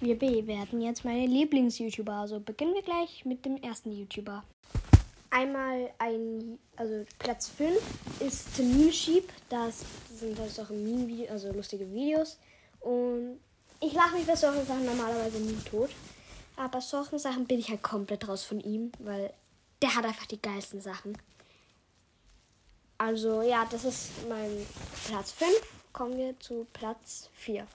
Wir bewerten jetzt meine Lieblings-YouTuber. Also beginnen wir gleich mit dem ersten YouTuber. Einmal ein, also Platz 5 ist Meme Sheep. Das sind halt solche Meme also lustige Videos. Und ich lache mich bei solchen Sachen normalerweise nie tot. Aber solchen Sachen bin ich halt komplett raus von ihm, weil der hat einfach die geilsten Sachen. Also ja, das ist mein Platz 5. Kommen wir zu Platz 4.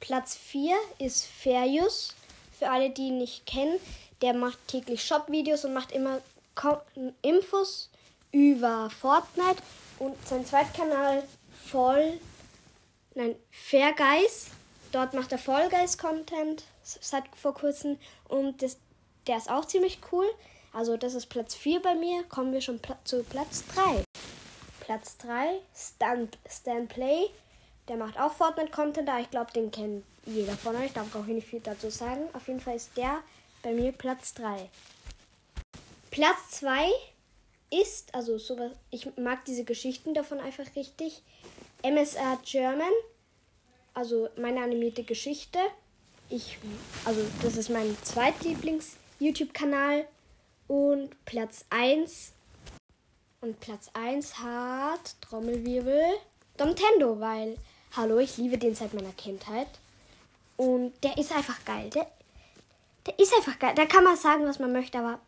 Platz 4 ist Ferius. Für alle, die ihn nicht kennen, der macht täglich Shop-Videos und macht immer Infos über Fortnite und sein Zweitkanal voll, nein, Fair. Dort macht er Fall Guys Content seit vor kurzem und das, der ist auch ziemlich cool. Also das ist Platz 4 bei mir. Kommen wir schon pl zu Platz 3. Platz 3, Stan, Stan Play. Der macht auch Fortnite-Content, da ich glaube, den kennt jeder von euch. Da brauche ich nicht viel dazu sagen. Auf jeden Fall ist der bei mir Platz 3. Platz 2 ist, also sowas, ich mag diese Geschichten davon einfach richtig. MSR German, also meine animierte Geschichte. Ich, also das ist mein zweitlieblings-YouTube-Kanal. Und Platz 1 und Platz 1 hat Trommelwirbel Nintendo, weil, hallo, ich liebe den seit meiner Kindheit. Und der ist einfach geil. Der, der ist einfach geil. Da kann man sagen, was man möchte, aber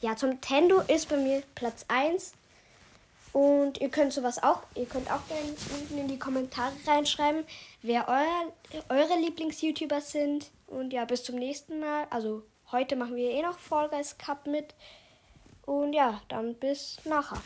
ja, zum Nintendo ist bei mir Platz 1. Und ihr könnt sowas auch, ihr könnt auch gerne unten in die Kommentare reinschreiben, wer euer, eure Lieblings-YouTuber sind. Und ja, bis zum nächsten Mal. Also heute machen wir eh noch Fall Guys Cup mit. Und ja, dann bis nachher.